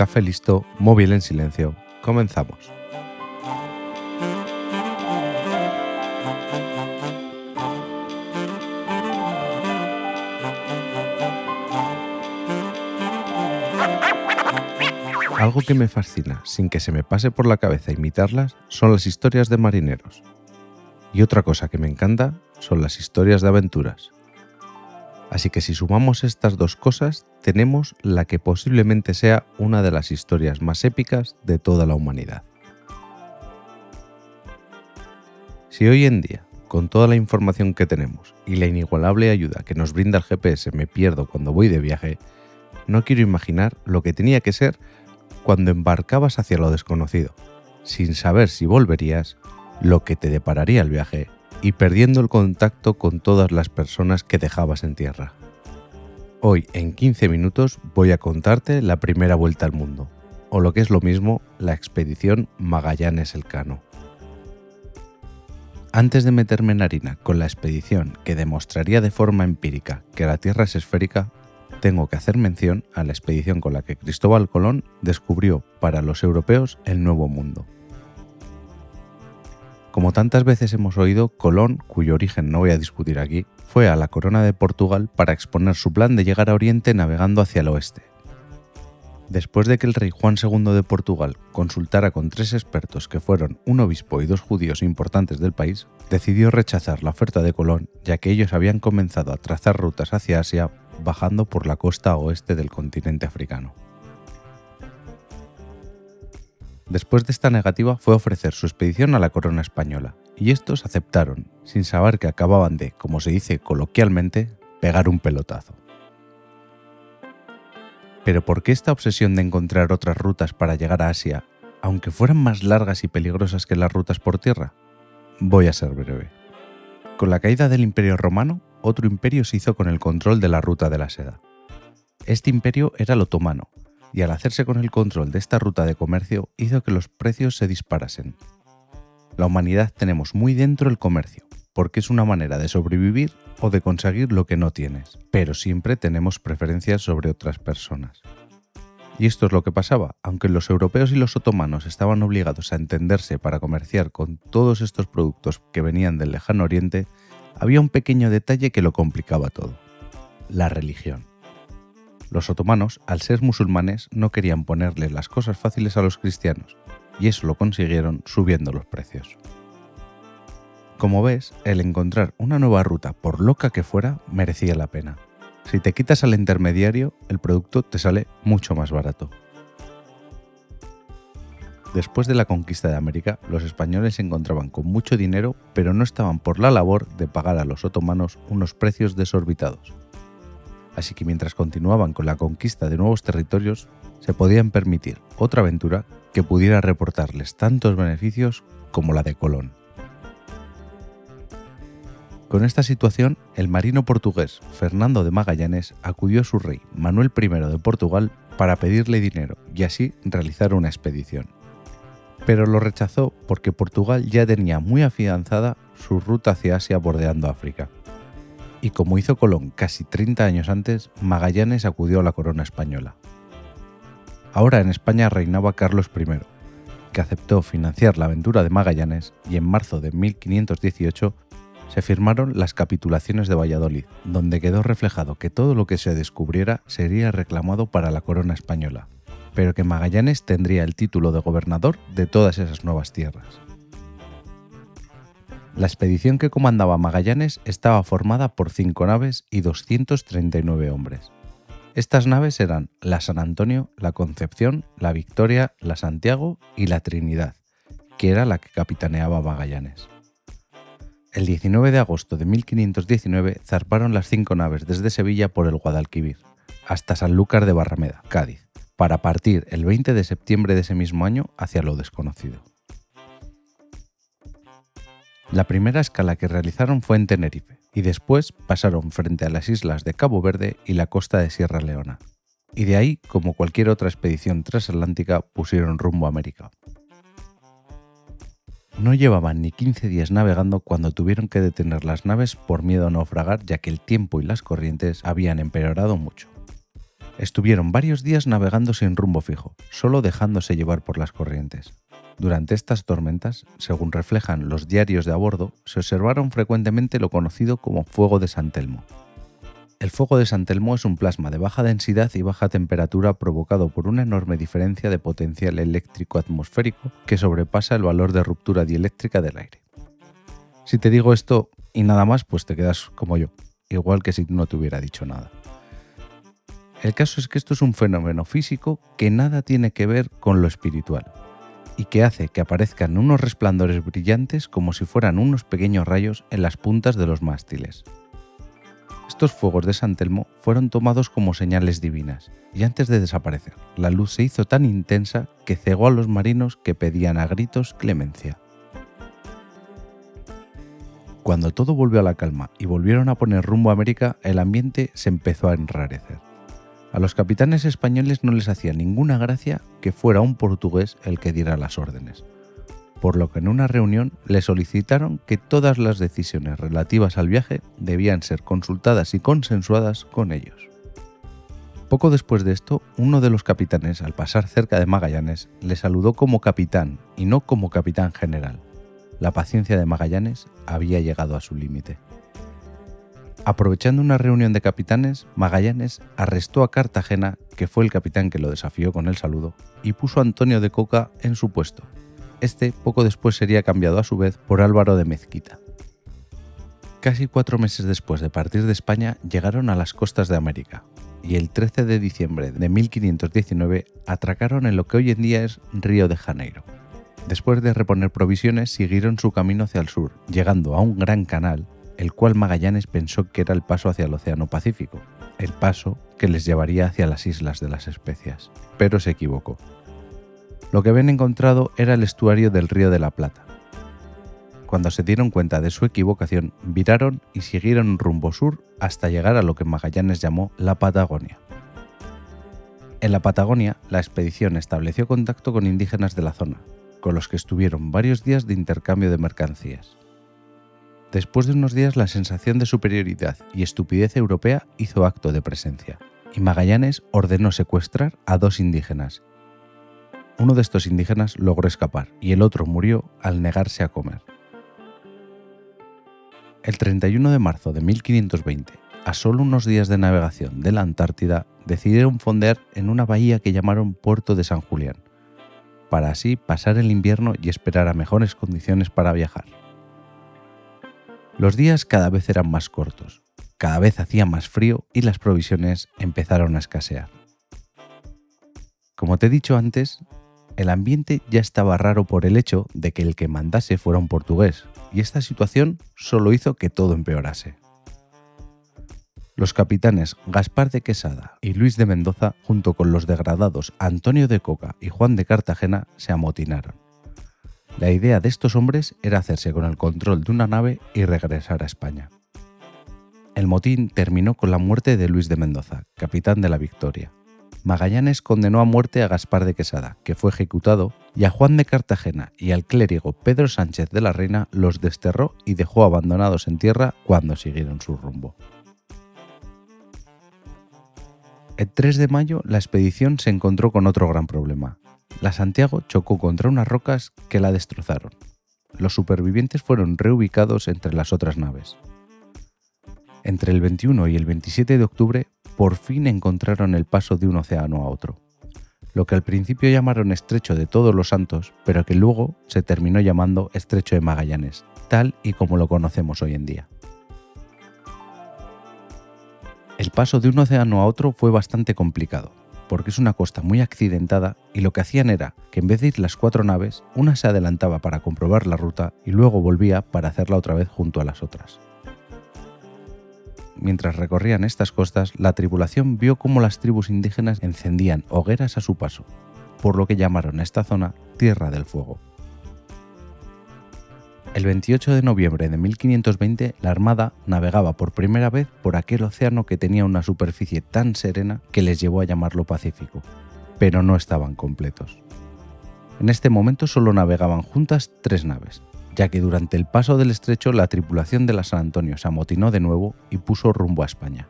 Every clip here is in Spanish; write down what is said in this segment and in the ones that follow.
café listo, móvil en silencio. Comenzamos. Algo que me fascina, sin que se me pase por la cabeza imitarlas, son las historias de marineros. Y otra cosa que me encanta son las historias de aventuras. Así que si sumamos estas dos cosas, tenemos la que posiblemente sea una de las historias más épicas de toda la humanidad. Si hoy en día, con toda la información que tenemos y la inigualable ayuda que nos brinda el GPS me pierdo cuando voy de viaje, no quiero imaginar lo que tenía que ser cuando embarcabas hacia lo desconocido, sin saber si volverías, lo que te depararía el viaje y perdiendo el contacto con todas las personas que dejabas en tierra. Hoy, en 15 minutos, voy a contarte la primera vuelta al mundo, o lo que es lo mismo, la expedición Magallanes-Elcano. Antes de meterme en harina con la expedición que demostraría de forma empírica que la Tierra es esférica, tengo que hacer mención a la expedición con la que Cristóbal Colón descubrió para los europeos el Nuevo Mundo. Como tantas veces hemos oído, Colón, cuyo origen no voy a discutir aquí, fue a la corona de Portugal para exponer su plan de llegar a Oriente navegando hacia el oeste. Después de que el rey Juan II de Portugal consultara con tres expertos que fueron un obispo y dos judíos importantes del país, decidió rechazar la oferta de Colón ya que ellos habían comenzado a trazar rutas hacia Asia bajando por la costa oeste del continente africano. Después de esta negativa fue ofrecer su expedición a la corona española, y estos aceptaron, sin saber que acababan de, como se dice coloquialmente, pegar un pelotazo. Pero ¿por qué esta obsesión de encontrar otras rutas para llegar a Asia, aunque fueran más largas y peligrosas que las rutas por tierra? Voy a ser breve. Con la caída del Imperio Romano, otro imperio se hizo con el control de la ruta de la seda. Este imperio era el otomano, y al hacerse con el control de esta ruta de comercio hizo que los precios se disparasen. La humanidad tenemos muy dentro el comercio, porque es una manera de sobrevivir o de conseguir lo que no tienes, pero siempre tenemos preferencias sobre otras personas. Y esto es lo que pasaba, aunque los europeos y los otomanos estaban obligados a entenderse para comerciar con todos estos productos que venían del lejano oriente, había un pequeño detalle que lo complicaba todo, la religión. Los otomanos, al ser musulmanes, no querían ponerle las cosas fáciles a los cristianos, y eso lo consiguieron subiendo los precios. Como ves, el encontrar una nueva ruta, por loca que fuera, merecía la pena. Si te quitas al intermediario, el producto te sale mucho más barato. Después de la conquista de América, los españoles se encontraban con mucho dinero, pero no estaban por la labor de pagar a los otomanos unos precios desorbitados. Así que mientras continuaban con la conquista de nuevos territorios, se podían permitir otra aventura que pudiera reportarles tantos beneficios como la de Colón. Con esta situación, el marino portugués Fernando de Magallanes acudió a su rey Manuel I de Portugal para pedirle dinero y así realizar una expedición pero lo rechazó porque Portugal ya tenía muy afianzada su ruta hacia Asia bordeando África. Y como hizo Colón casi 30 años antes, Magallanes acudió a la corona española. Ahora en España reinaba Carlos I, que aceptó financiar la aventura de Magallanes y en marzo de 1518 se firmaron las capitulaciones de Valladolid, donde quedó reflejado que todo lo que se descubriera sería reclamado para la corona española, pero que Magallanes tendría el título de gobernador de todas esas nuevas tierras. La expedición que comandaba Magallanes estaba formada por cinco naves y 239 hombres. Estas naves eran la San Antonio, la Concepción, la Victoria, la Santiago y la Trinidad, que era la que capitaneaba Magallanes. El 19 de agosto de 1519 zarparon las cinco naves desde Sevilla por el Guadalquivir, hasta Sanlúcar de Barrameda, Cádiz, para partir el 20 de septiembre de ese mismo año hacia lo desconocido. La primera escala que realizaron fue en Tenerife y después pasaron frente a las islas de Cabo Verde y la costa de Sierra Leona. Y de ahí, como cualquier otra expedición transatlántica, pusieron rumbo a América. No llevaban ni 15 días navegando cuando tuvieron que detener las naves por miedo a naufragar ya que el tiempo y las corrientes habían empeorado mucho. Estuvieron varios días navegando sin rumbo fijo, solo dejándose llevar por las corrientes. Durante estas tormentas, según reflejan los diarios de a bordo, se observaron frecuentemente lo conocido como fuego de San Telmo. El fuego de San Telmo es un plasma de baja densidad y baja temperatura provocado por una enorme diferencia de potencial eléctrico atmosférico que sobrepasa el valor de ruptura dieléctrica del aire. Si te digo esto y nada más, pues te quedas como yo, igual que si no te hubiera dicho nada. El caso es que esto es un fenómeno físico que nada tiene que ver con lo espiritual y que hace que aparezcan unos resplandores brillantes como si fueran unos pequeños rayos en las puntas de los mástiles. Estos fuegos de San Telmo fueron tomados como señales divinas, y antes de desaparecer, la luz se hizo tan intensa que cegó a los marinos que pedían a gritos clemencia. Cuando todo volvió a la calma y volvieron a poner rumbo a América, el ambiente se empezó a enrarecer. A los capitanes españoles no les hacía ninguna gracia que fuera un portugués el que diera las órdenes, por lo que en una reunión le solicitaron que todas las decisiones relativas al viaje debían ser consultadas y consensuadas con ellos. Poco después de esto, uno de los capitanes, al pasar cerca de Magallanes, le saludó como capitán y no como capitán general. La paciencia de Magallanes había llegado a su límite. Aprovechando una reunión de capitanes, Magallanes arrestó a Cartagena, que fue el capitán que lo desafió con el saludo, y puso a Antonio de Coca en su puesto. Este poco después sería cambiado a su vez por Álvaro de Mezquita. Casi cuatro meses después de partir de España llegaron a las costas de América, y el 13 de diciembre de 1519 atracaron en lo que hoy en día es Río de Janeiro. Después de reponer provisiones, siguieron su camino hacia el sur, llegando a un gran canal el cual Magallanes pensó que era el paso hacia el Océano Pacífico, el paso que les llevaría hacia las Islas de las Especias, pero se equivocó. Lo que habían encontrado era el estuario del Río de la Plata. Cuando se dieron cuenta de su equivocación, viraron y siguieron rumbo sur hasta llegar a lo que Magallanes llamó la Patagonia. En la Patagonia, la expedición estableció contacto con indígenas de la zona, con los que estuvieron varios días de intercambio de mercancías. Después de unos días la sensación de superioridad y estupidez europea hizo acto de presencia, y Magallanes ordenó secuestrar a dos indígenas. Uno de estos indígenas logró escapar y el otro murió al negarse a comer. El 31 de marzo de 1520, a solo unos días de navegación de la Antártida, decidieron fondear en una bahía que llamaron Puerto de San Julián, para así pasar el invierno y esperar a mejores condiciones para viajar. Los días cada vez eran más cortos, cada vez hacía más frío y las provisiones empezaron a escasear. Como te he dicho antes, el ambiente ya estaba raro por el hecho de que el que mandase fuera un portugués, y esta situación solo hizo que todo empeorase. Los capitanes Gaspar de Quesada y Luis de Mendoza, junto con los degradados Antonio de Coca y Juan de Cartagena, se amotinaron. La idea de estos hombres era hacerse con el control de una nave y regresar a España. El motín terminó con la muerte de Luis de Mendoza, capitán de la Victoria. Magallanes condenó a muerte a Gaspar de Quesada, que fue ejecutado, y a Juan de Cartagena y al clérigo Pedro Sánchez de la Reina los desterró y dejó abandonados en tierra cuando siguieron su rumbo. El 3 de mayo la expedición se encontró con otro gran problema, la Santiago chocó contra unas rocas que la destrozaron. Los supervivientes fueron reubicados entre las otras naves. Entre el 21 y el 27 de octubre, por fin encontraron el paso de un océano a otro, lo que al principio llamaron Estrecho de Todos los Santos, pero que luego se terminó llamando Estrecho de Magallanes, tal y como lo conocemos hoy en día. El paso de un océano a otro fue bastante complicado, porque es una costa muy accidentada y lo que hacían era que en vez de ir las cuatro naves, una se adelantaba para comprobar la ruta y luego volvía para hacerla otra vez junto a las otras. Mientras recorrían estas costas, la tripulación vio cómo las tribus indígenas encendían hogueras a su paso, por lo que llamaron a esta zona Tierra del Fuego. El 28 de noviembre de 1520, la Armada navegaba por primera vez por aquel océano que tenía una superficie tan serena que les llevó a llamarlo Pacífico, pero no estaban completos. En este momento solo navegaban juntas tres naves, ya que durante el paso del estrecho la tripulación de la San Antonio se amotinó de nuevo y puso rumbo a España.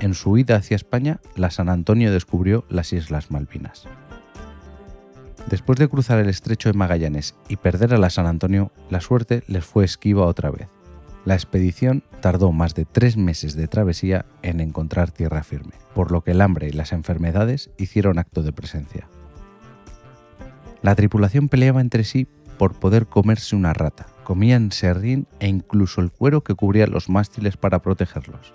en su huida hacia España, la San Antonio descubrió las Islas Malvinas. Después de cruzar el estrecho de Magallanes y perder a la San Antonio, la suerte les fue esquiva otra vez. La expedición tardó más de tres meses de travesía en encontrar tierra firme, por lo que el hambre y las enfermedades hicieron acto de presencia. La tripulación peleaba entre sí por poder comerse una rata, comían serrín e incluso el cuero que cubría los mástiles para protegerlos.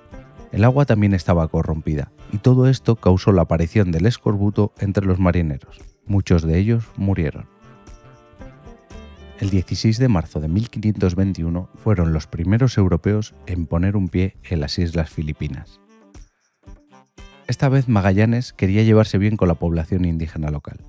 El agua también estaba corrompida, y todo esto causó la aparición del escorbuto entre los marineros. Muchos de ellos murieron. El 16 de marzo de 1521 fueron los primeros europeos en poner un pie en las Islas Filipinas. Esta vez Magallanes quería llevarse bien con la población indígena local,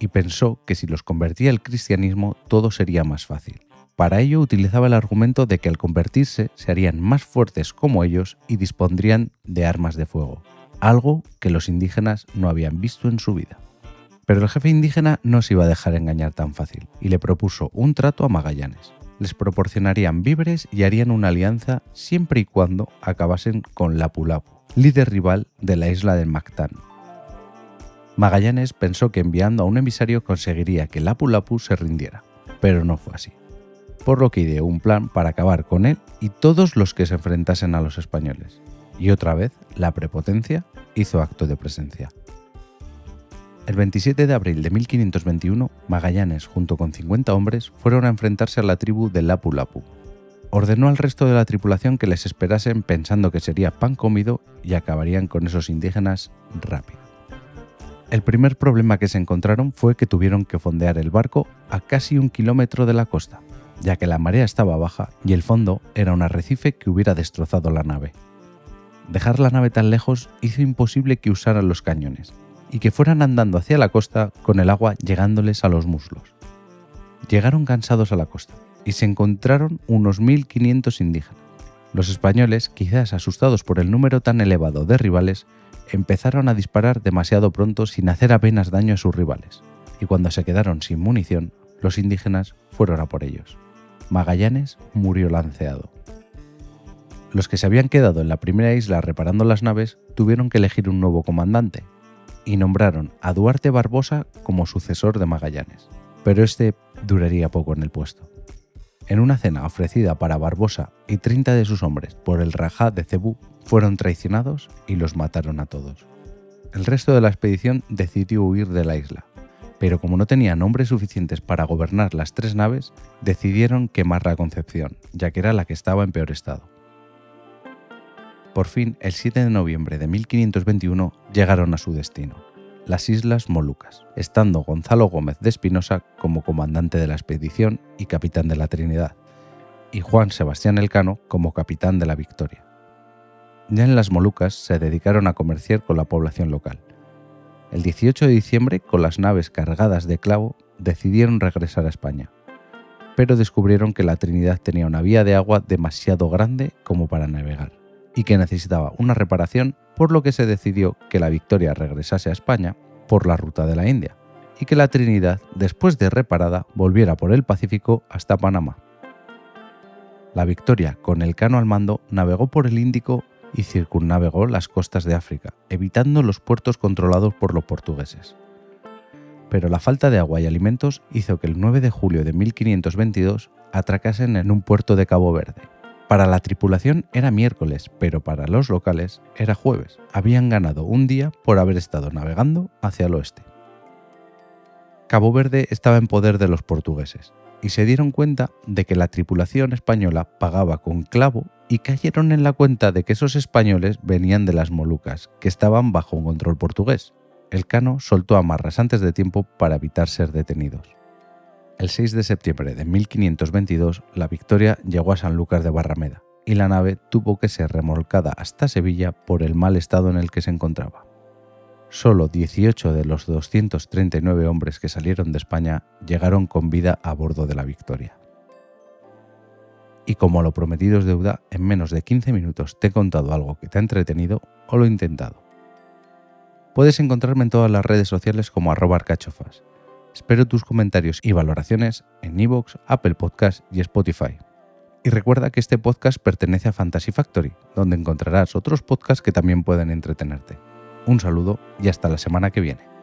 y pensó que si los convertía al cristianismo todo sería más fácil. Para ello utilizaba el argumento de que al convertirse se harían más fuertes como ellos y dispondrían de armas de fuego, algo que los indígenas no habían visto en su vida. Pero el jefe indígena no se iba a dejar engañar tan fácil y le propuso un trato a Magallanes. Les proporcionarían víveres y harían una alianza siempre y cuando acabasen con Lapu Lapu, líder rival de la isla de Mactán. Magallanes pensó que enviando a un emisario conseguiría que Lapu Lapu se rindiera, pero no fue así por lo que ideó un plan para acabar con él y todos los que se enfrentasen a los españoles. Y otra vez, la prepotencia hizo acto de presencia. El 27 de abril de 1521, Magallanes, junto con 50 hombres, fueron a enfrentarse a la tribu de Lapu Lapu. Ordenó al resto de la tripulación que les esperasen pensando que sería pan comido y acabarían con esos indígenas rápido. El primer problema que se encontraron fue que tuvieron que fondear el barco a casi un kilómetro de la costa, ya que la marea estaba baja y el fondo era un arrecife que hubiera destrozado la nave. Dejar la nave tan lejos hizo imposible que usaran los cañones y que fueran andando hacia la costa con el agua llegándoles a los muslos. Llegaron cansados a la costa y se encontraron unos 1.500 indígenas. Los españoles, quizás asustados por el número tan elevado de rivales, empezaron a disparar demasiado pronto sin hacer apenas daño a sus rivales, y cuando se quedaron sin munición, los indígenas fueron a por ellos. Magallanes murió lanceado. Los que se habían quedado en la primera isla reparando las naves tuvieron que elegir un nuevo comandante y nombraron a Duarte Barbosa como sucesor de Magallanes, pero este duraría poco en el puesto. En una cena ofrecida para Barbosa y 30 de sus hombres por el Rajá de Cebú, fueron traicionados y los mataron a todos. El resto de la expedición decidió huir de la isla, pero como no tenían hombres suficientes para gobernar las tres naves, decidieron quemar la Concepción, ya que era la que estaba en peor estado. Por fin, el 7 de noviembre de 1521 llegaron a su destino, las Islas Molucas, estando Gonzalo Gómez de Espinosa como comandante de la expedición y capitán de la Trinidad, y Juan Sebastián Elcano como capitán de la Victoria. Ya en las Molucas se dedicaron a comerciar con la población local, el 18 de diciembre, con las naves cargadas de clavo, decidieron regresar a España, pero descubrieron que la Trinidad tenía una vía de agua demasiado grande como para navegar y que necesitaba una reparación, por lo que se decidió que la Victoria regresase a España por la ruta de la India y que la Trinidad, después de reparada, volviera por el Pacífico hasta Panamá. La Victoria, con el cano al mando, navegó por el Índico y circunnavegó las costas de África, evitando los puertos controlados por los portugueses. Pero la falta de agua y alimentos hizo que el 9 de julio de 1522 atracasen en un puerto de Cabo Verde. Para la tripulación era miércoles, pero para los locales era jueves. Habían ganado un día por haber estado navegando hacia el oeste. Cabo Verde estaba en poder de los portugueses, y se dieron cuenta de que la tripulación española pagaba con clavo y cayeron en la cuenta de que esos españoles venían de las Molucas, que estaban bajo un control portugués. El cano soltó amarras antes de tiempo para evitar ser detenidos. El 6 de septiembre de 1522, la Victoria llegó a San Lucas de Barrameda y la nave tuvo que ser remolcada hasta Sevilla por el mal estado en el que se encontraba. Solo 18 de los 239 hombres que salieron de España llegaron con vida a bordo de la Victoria. Y como lo prometido es deuda, en menos de 15 minutos te he contado algo que te ha entretenido o lo he intentado. Puedes encontrarme en todas las redes sociales como arroba arcachofas. Espero tus comentarios y valoraciones en iVoox, Apple Podcast y Spotify. Y recuerda que este podcast pertenece a Fantasy Factory, donde encontrarás otros podcasts que también pueden entretenerte. Un saludo y hasta la semana que viene.